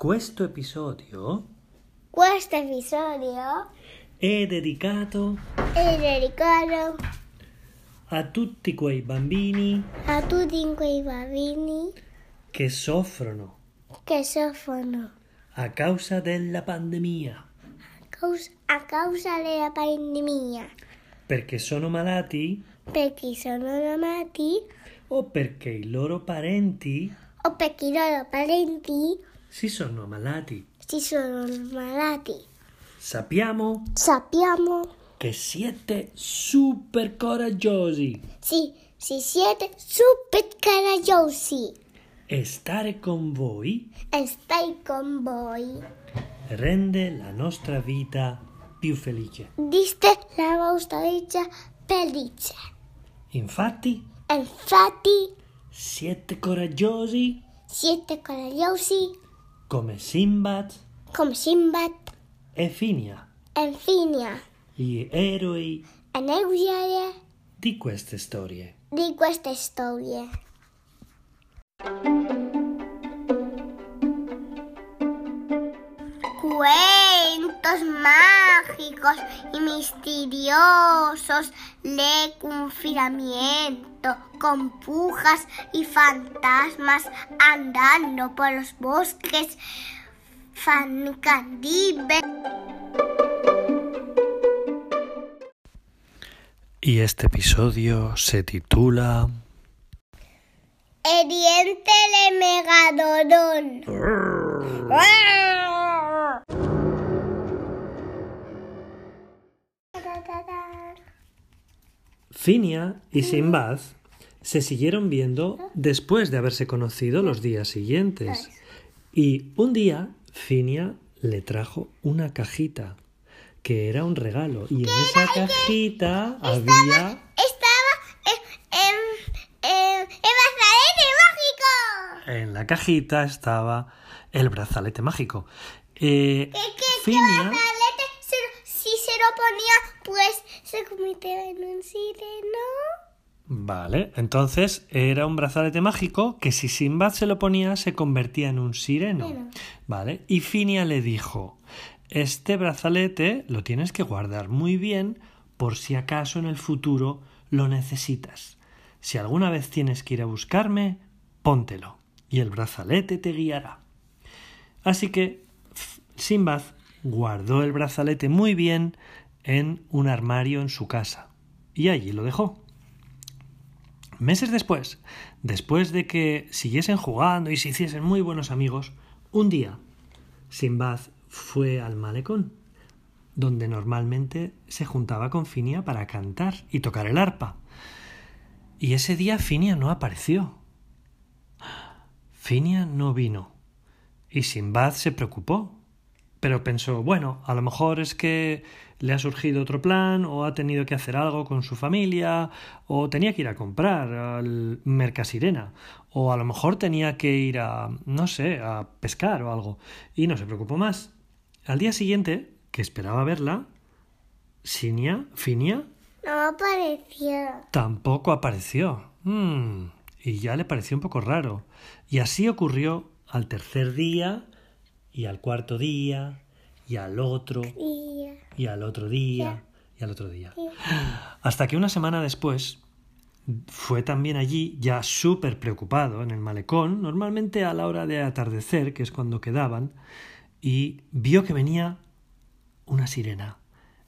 Questo episodio Questo episodio è dedicato è dedicato a tutti quei bambini a tutti quei bambini che soffrono che soffrono a causa della pandemia, a causa, a causa della pandemia, perché sono malati? Perché sono amati o perché i loro parenti o perché i loro parenti si sono ammalati. si sono malati. Sappiamo Sappiamo, che siete super coraggiosi sì, se siete super coraggiosi e stare con voi e stai con voi. rende la nostra vita più felice. Diste la vostra vita felice. Infatti, Infatti, siete coraggiosi siete coraggiosi Come Simbad. Come Simbad. Enfinia. Enfinia. Gli eroi. e Aneusiae. Di queste storie. Di queste storie. Quelle Mágicos y misteriosos de confinamiento, con pujas y fantasmas andando por los bosques fancandibes. Y este episodio se titula El diente de. Finia y Sinbad se siguieron viendo después de haberse conocido los días siguientes. Y un día Finia le trajo una cajita que era un regalo y en esa cajita había Estaba en, en, en, en brazalete mágico. en la cajita estaba el brazalete mágico. Eh, ¿Qué, qué, qué Finia? Se lo- si se lo ponía, pues se convirtió en un sireno. Vale, entonces era un brazalete mágico que si Sinbad se lo ponía se convertía en un sireno. Vale, y Finia le dijo, este brazalete lo tienes que guardar muy bien por si acaso en el futuro lo necesitas. Si alguna vez tienes que ir a buscarme, póntelo y el brazalete te guiará. Así que Sinbad guardó el brazalete muy bien en un armario en su casa y allí lo dejó. Meses después, después de que siguiesen jugando y se hiciesen muy buenos amigos, un día Sinbad fue al malecón, donde normalmente se juntaba con Finia para cantar y tocar el arpa. Y ese día Finia no apareció. Finia no vino. Y Sinbad se preocupó. Pero pensó, bueno, a lo mejor es que le ha surgido otro plan, o ha tenido que hacer algo con su familia, o tenía que ir a comprar al Mercasirena, o a lo mejor tenía que ir a, no sé, a pescar o algo. Y no se preocupó más. Al día siguiente, que esperaba verla, Sinia, Finia, No apareció. tampoco apareció. Mm, y ya le pareció un poco raro. Y así ocurrió al tercer día, y al cuarto día, y al otro, Y, y al otro día, y al otro día. Hasta que una semana después fue también allí, ya súper preocupado, en el malecón, normalmente a la hora de atardecer, que es cuando quedaban, y vio que venía una sirena.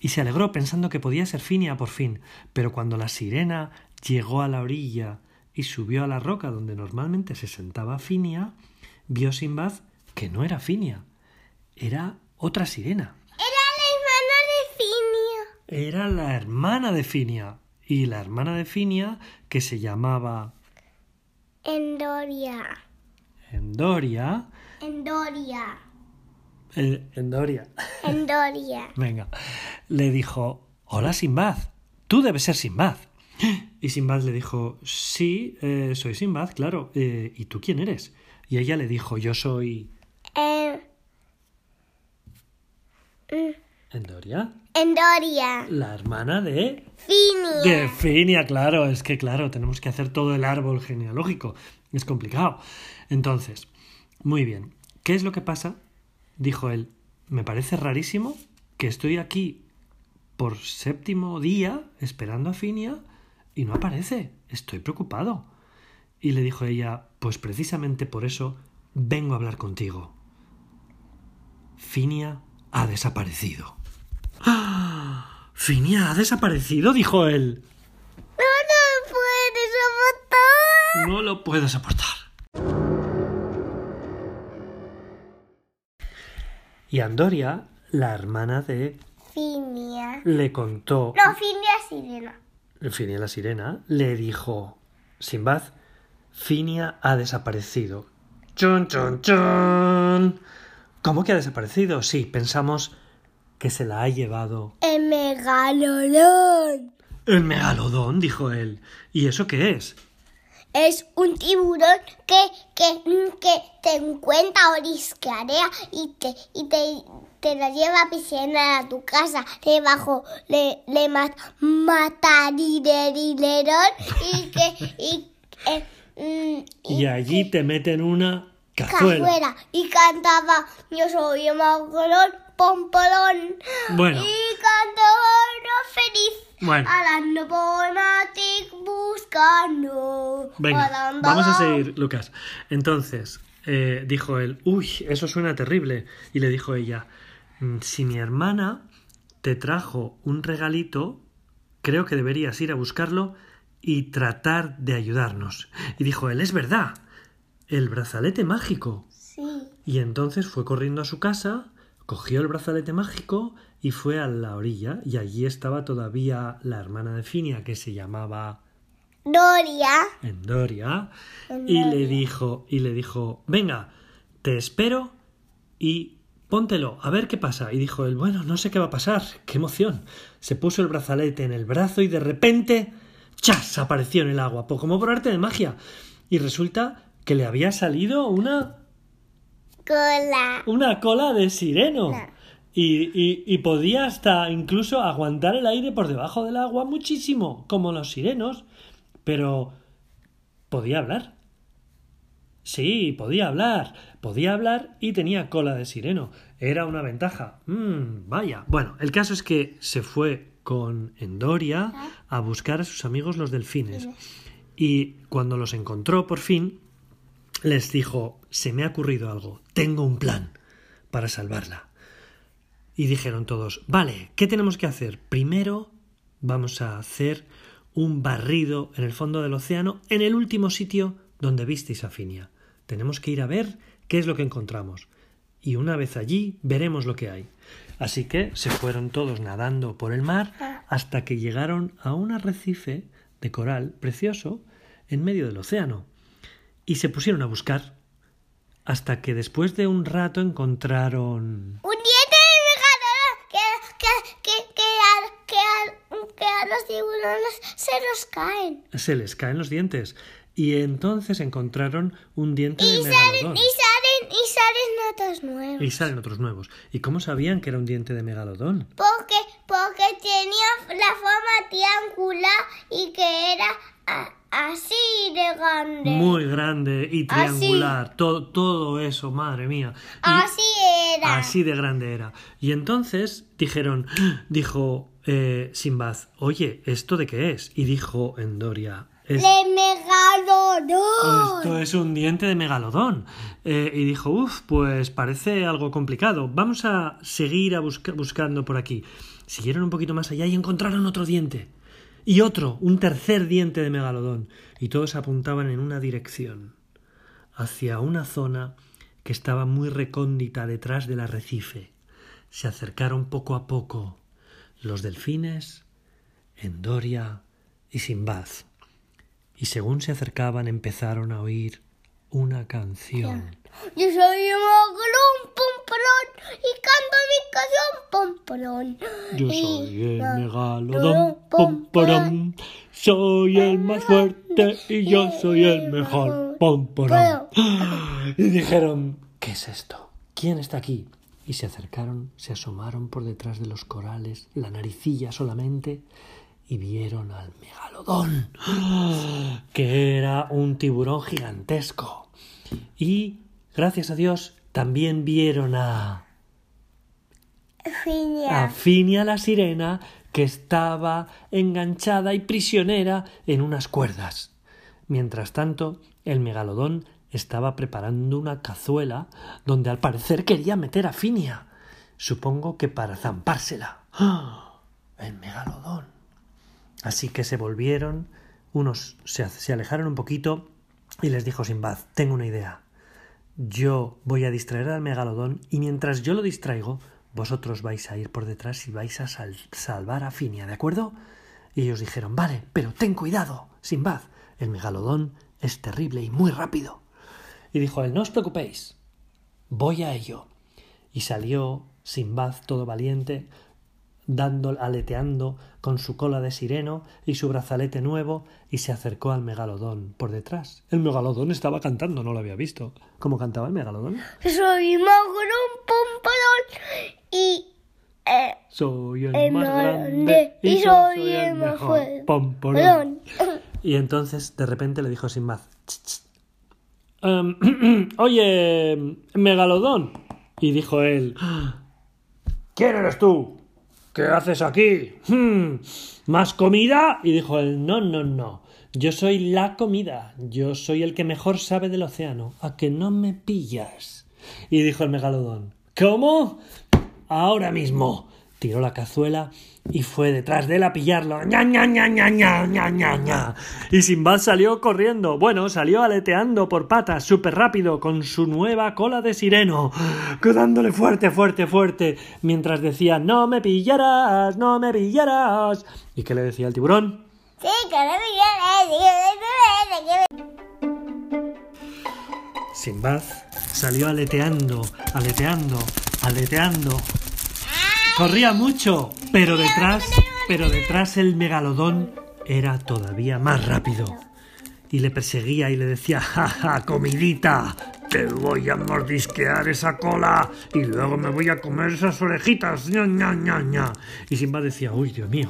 Y se alegró pensando que podía ser Finia por fin, pero cuando la sirena llegó a la orilla y subió a la roca donde normalmente se sentaba Finia, vio Sinbad que no era Finia, era otra sirena. Era la hermana de Finia. Era la hermana de Finia. Y la hermana de Finia, que se llamaba Endoria. Endoria. Endoria. eh, Endoria. Endoria. Venga. Le dijo: Hola, Sinbad. Tú debes ser Sinbad. Y Sinbad le dijo: Sí, eh, soy Sinbad, claro. eh, ¿Y tú quién eres? Y ella le dijo: Yo soy. Eh, Endoria. Endoria. La hermana de. Finia. De Finia, claro, es que claro, tenemos que hacer todo el árbol genealógico. Es complicado. Entonces, muy bien. ¿Qué es lo que pasa? Dijo él. Me parece rarísimo que estoy aquí por séptimo día esperando a Finia y no aparece. Estoy preocupado. Y le dijo ella, pues precisamente por eso vengo a hablar contigo. Finia ha desaparecido. ¡Ah! ¿Finia ha desaparecido? dijo él. No lo puedes soportar. No lo puedo soportar. Y Andoria, la hermana de, Finia. le contó. No, Finia Sirena. Finia la sirena le dijo: Simbad, Finia ha desaparecido. ¡Chun, chun, chun! ¿Cómo que ha desaparecido? Sí, pensamos que se la ha llevado. El megalodón. El megalodón, dijo él. ¿Y eso qué es? Es un tiburón que, que, que te encuentra oriscarea y te, y te, te la lleva a piscina a tu casa. Debajo le, le mat, matarilerón y que y, eh, mm, Y allí te meten una cazuela. cazuela. Y cantaba Yo soy el megalodón, pompolón. Bueno. Y cantaba feliz. Bueno. Hablando por Matic buscando. Venga, vamos a seguir, Lucas. Entonces, eh, dijo él, uy, eso suena terrible. Y le dijo ella, "Mm, si mi hermana te trajo un regalito, creo que deberías ir a buscarlo y tratar de ayudarnos. Y dijo él, es verdad, el brazalete mágico. Sí. Y entonces fue corriendo a su casa, cogió el brazalete mágico y fue a la orilla. Y allí estaba todavía la hermana de Finia, que se llamaba Doria. Endoria y le dijo y le dijo venga te espero y póntelo a ver qué pasa y dijo él bueno no sé qué va a pasar qué emoción se puso el brazalete en el brazo y de repente chas apareció en el agua como por arte de magia y resulta que le había salido una Cola. una cola de sireno. Claro. Y, y- y podía hasta incluso aguantar el aire por debajo del agua muchísimo, como los sirenos. Pero podía hablar. Sí, podía hablar. Podía hablar y tenía cola de sireno. Era una ventaja. Mm, vaya. Bueno, el caso es que se fue con Endoria a buscar a sus amigos los delfines. Y cuando los encontró por fin, les dijo, se me ha ocurrido algo, tengo un plan para salvarla. Y dijeron todos, vale, ¿qué tenemos que hacer? Primero vamos a hacer un barrido en el fondo del océano, en el último sitio donde visteis a Finia. Tenemos que ir a ver qué es lo que encontramos. Y una vez allí veremos lo que hay. Así que se fueron todos nadando por el mar hasta que llegaron a un arrecife de coral precioso en medio del océano y se pusieron a buscar hasta que después de un rato encontraron Un diente de megalodón que, que, que, que, a, que, a, que a los tiburones se los caen. se les caen los dientes y entonces encontraron un diente Y de salen, megalodón y salen, y salen notas nuevas. y salen otros nuevos y cómo sabían que era un diente de megalodón Porque, porque tenía la forma triangular y que era a- así de grande. muy grande y Así. triangular todo todo eso madre mía Y- Así era. Así de grande era. Y entonces dijeron, dijo eh, Simbad, oye, ¿esto de qué es? Y dijo Endoria, es, De megalodón. esto es un diente de megalodón. Eh, y dijo, uff, pues parece algo complicado. Vamos a seguir a busca- buscando por aquí. Siguieron un poquito más allá y encontraron otro diente. Y otro, un tercer diente de megalodón. Y todos apuntaban en una dirección, hacia una zona que estaba muy recóndita detrás del arrecife. Se acercaron poco a poco los delfines, Endoria y Simbad. Y según se acercaban empezaron a oír una canción. Yo soy un megalodón, pompolón, y canto mi canción, pompolón. Yo soy el megalodón, pom, pom, porón. Soy el más fuerte y yo soy el mejor, pom, porón. Y dijeron, ¿qué es esto? ¿Quién está aquí? Y se acercaron, se asomaron por detrás de los corales, la naricilla solamente, y vieron al megalodón, que era un tiburón gigantesco. Y, gracias a Dios, también vieron a... Finia. a Finia la sirena que estaba enganchada y prisionera en unas cuerdas. Mientras tanto, el megalodón estaba preparando una cazuela donde al parecer quería meter a Finia. Supongo que para zampársela. ¡Ah! El megalodón. Así que se volvieron, unos se, se alejaron un poquito y les dijo Sinbad, tengo una idea. Yo voy a distraer al megalodón y mientras yo lo distraigo, vosotros vais a ir por detrás y vais a sal- salvar a Finia, ¿de acuerdo? Y ellos dijeron, vale, pero ten cuidado, Sinbad, el megalodón es terrible y muy rápido. Y dijo él, no os preocupéis, voy a ello. Y salió Sinbad todo valiente, dando, aleteando con su cola de sireno y su brazalete nuevo, y se acercó al megalodón por detrás. El megalodón estaba cantando, no lo había visto. ¿Cómo cantaba el megalodón? Soy pompadón y eh, Soy el, el más más grande y soy el mejor. Pom, porón. Y entonces de repente le dijo "Ch, ch. Em, oye, megalodón. Y dijo él, ¿quién eres tú? ¿Qué haces aquí? Hmm, ¿Más comida? Y dijo él, no, no, no. Yo soy la comida. Yo soy el que mejor sabe del océano. ¿A que no me pillas? Y dijo el megalodón, ¿cómo? Ahora mismo. Tiró la cazuela y fue detrás de él a pillarlo. ¡Ña, ña, ña, ña, ña, ña, ña, ña! Y Sinbad salió corriendo. Bueno, salió aleteando por patas, súper rápido, con su nueva cola de sireno, dándole fuerte, fuerte, fuerte, mientras decía, no me pillarás, no me pillarás. ¿Y qué le decía el tiburón? sí, que no me quieres. Sinbad salió aleteando, aleteando, aleteando. Corría mucho, pero detrás, pero detrás el megalodón era todavía más rápido. Y le perseguía y le decía, ja, ja, comidita, voy a mordisquear esa cola y luego me voy a comer esas orejitas, ña, ña, ña, ña. Y Simba decía, uy, Dios mío,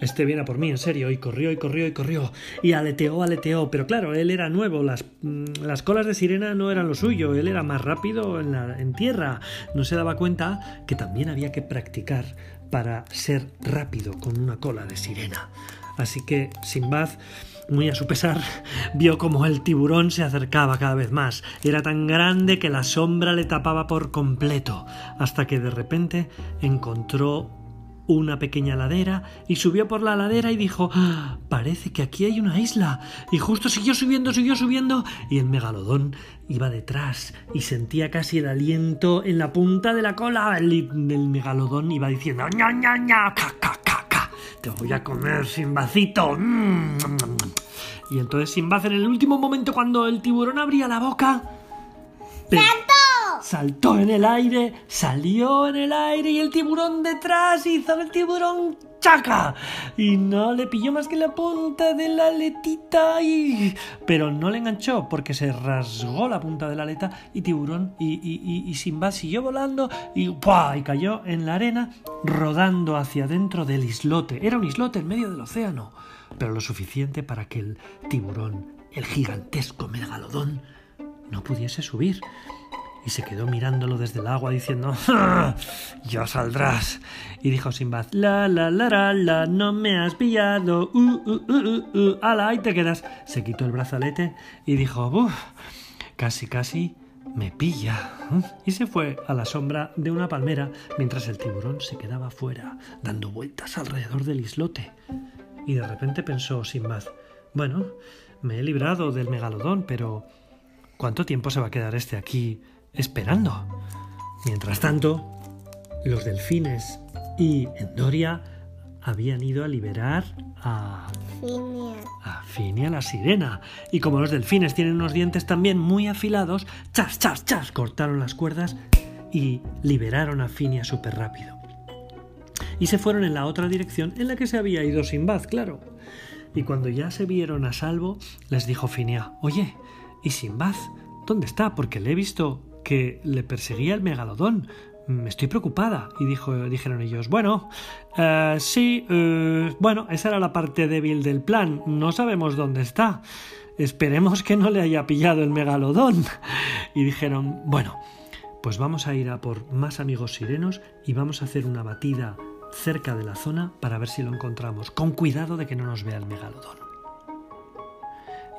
este viene por mí, en serio, y corrió y corrió y corrió, y aleteó, aleteó, pero claro, él era nuevo, las, mm, las colas de sirena no eran lo suyo, él era más rápido en, la, en tierra, no se daba cuenta que también había que practicar para ser rápido con una cola de sirena. Así que Sinbad, muy a su pesar, vio como el tiburón se acercaba cada vez más. Era tan grande que la sombra le tapaba por completo, hasta que de repente encontró una pequeña ladera y subió por la ladera y dijo "Ah, parece que aquí hay una isla y justo siguió subiendo siguió subiendo y el megalodón iba detrás y sentía casi el aliento en la punta de la cola el, el megalodón iba diciendo ña ña ña ca ca ca ca te voy a comer Simbacito Mm, mm, mm". Y entonces Simbad en el último momento cuando el tiburón abría la boca Saltó en el aire, salió en el aire y el tiburón detrás hizo el tiburón chaca. Y no le pilló más que la punta de la aletita y... pero no le enganchó porque se rasgó la punta de la aleta y tiburón y, y, y, Sinbad siguió volando y y cayó en la arena rodando hacia dentro del islote. Era un islote en medio del océano pero lo suficiente para que el tiburón el gigantesco megalodón no pudiese subir y se quedó mirándolo desde el agua diciendo "Ja, ya saldrás y dijo Sinbad la la la la la no me has pillado. Uh, uh, uh, uh, uh, ala ahí te quedas se quitó el brazalete y dijo Buf, casi casi me pilla y se fue a la sombra de una palmera mientras el tiburón se quedaba fuera dando vueltas alrededor del islote. Y de repente pensó Sinbad bueno me he librado del megalodón pero ¿Cuánto tiempo se va a quedar este aquí esperando? Mientras tanto, los delfines y Endoria habían ido a liberar a, Finia. a Finia la sirena. Y como los delfines tienen unos dientes también muy afilados, chas, chas, chas, cortaron las cuerdas y liberaron a Finia súper rápido. Y se fueron en la otra dirección en la que se había ido Sinbad, claro. Y cuando ya se vieron a salvo, les dijo Finia, oye, ¿y Sinbad? ¿Dónde está? Porque le he visto que le perseguía el megalodón. Me estoy preocupada. Y dijeron ellos, bueno, eh, sí, eh, bueno, esa era la parte débil del plan. No sabemos dónde está. Esperemos que no le haya pillado el megalodón. Y dijeron, bueno, pues vamos a ir a por más amigos sirenos y vamos a hacer una batida cerca de la zona para ver si lo encontramos, con cuidado de que no nos vea el megalodón.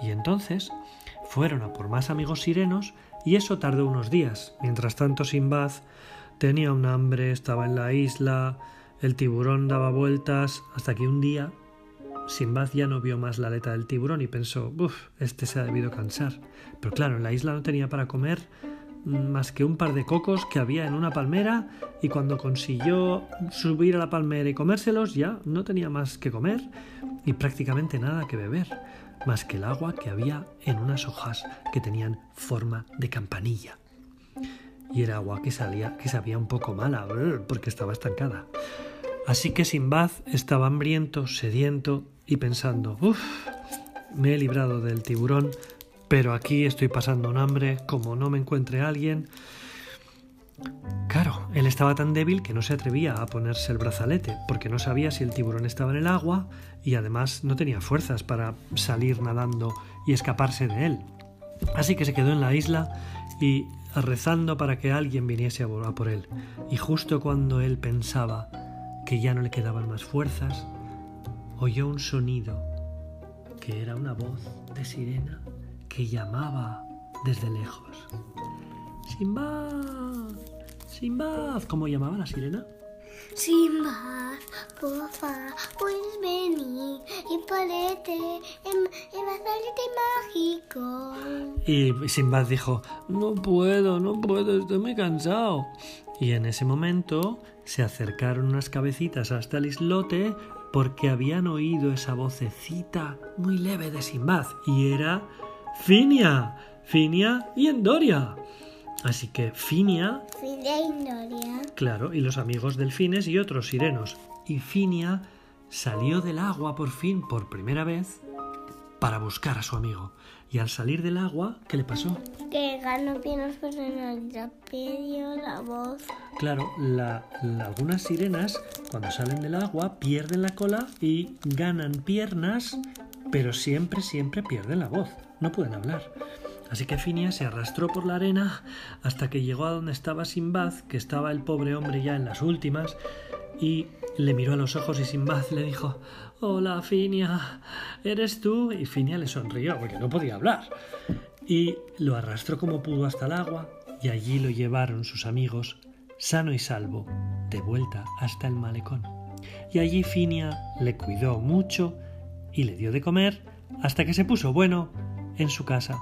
Y entonces fueron a por más amigos sirenos y eso tardó unos días. Mientras tanto, Simbad tenía un hambre, estaba en la isla, el tiburón daba vueltas, hasta que un día Simbad ya no vio más la aleta del tiburón y pensó, uff, este se ha debido cansar. Pero claro, en la isla no tenía para comer más que un par de cocos que había en una palmera y cuando consiguió subir a la palmera y comérselos ya no tenía más que comer y prácticamente nada que beber, más que el agua que había en unas hojas que tenían forma de campanilla. Y era agua que salía, que sabía un poco mala, porque estaba estancada. Así que Simbad estaba hambriento, sediento y pensando, uff, me he librado del tiburón, pero aquí estoy pasando un hambre, como no me encuentre alguien. Claro, él estaba tan débil que no se atrevía a ponerse el brazalete, porque no sabía si el tiburón estaba en el agua y además no tenía fuerzas para salir nadando y escaparse de él. Así que se quedó en la isla y rezando para que alguien viniese a por él. Y justo cuando él pensaba que ya no le quedaban más fuerzas, oyó un sonido que era una voz de sirena que llamaba desde lejos. Simbad, Simbad, ¿cómo llamaba la sirena? Simbad, por favor, puedes venir y ponerte en el brazalete mágico. Y Simbad dijo, no puedo, no puedo, estoy muy cansado. Y en ese momento se acercaron unas cabecitas hasta el islote porque habían oído esa vocecita muy leve de Simbad y era Finia, Finia y Endoria. Así que Finia. Finia y Endoria. Claro, y los amigos delfines y otros sirenos. Y Finia salió del agua por fin, por primera vez, para buscar a su amigo. Y al salir del agua, ¿qué le pasó? Que ganó piernas personalidad, perdió la voz. Claro, la, algunas sirenas, cuando salen del agua, pierden la cola y ganan piernas, pero siempre, siempre pierden la voz no pueden hablar. Así que Finia se arrastró por la arena hasta que llegó a donde estaba Simbad, que estaba el pobre hombre ya en las últimas, y le miró a los ojos y Simbad le dijo Hola Finia, ¿eres tú? Y Finia le sonrió porque no podía hablar. Y lo arrastró como pudo hasta el agua y allí lo llevaron sus amigos, sano y salvo, de vuelta hasta el malecón. Y allí Finia le cuidó mucho y le dio de comer hasta que se puso bueno en su casa.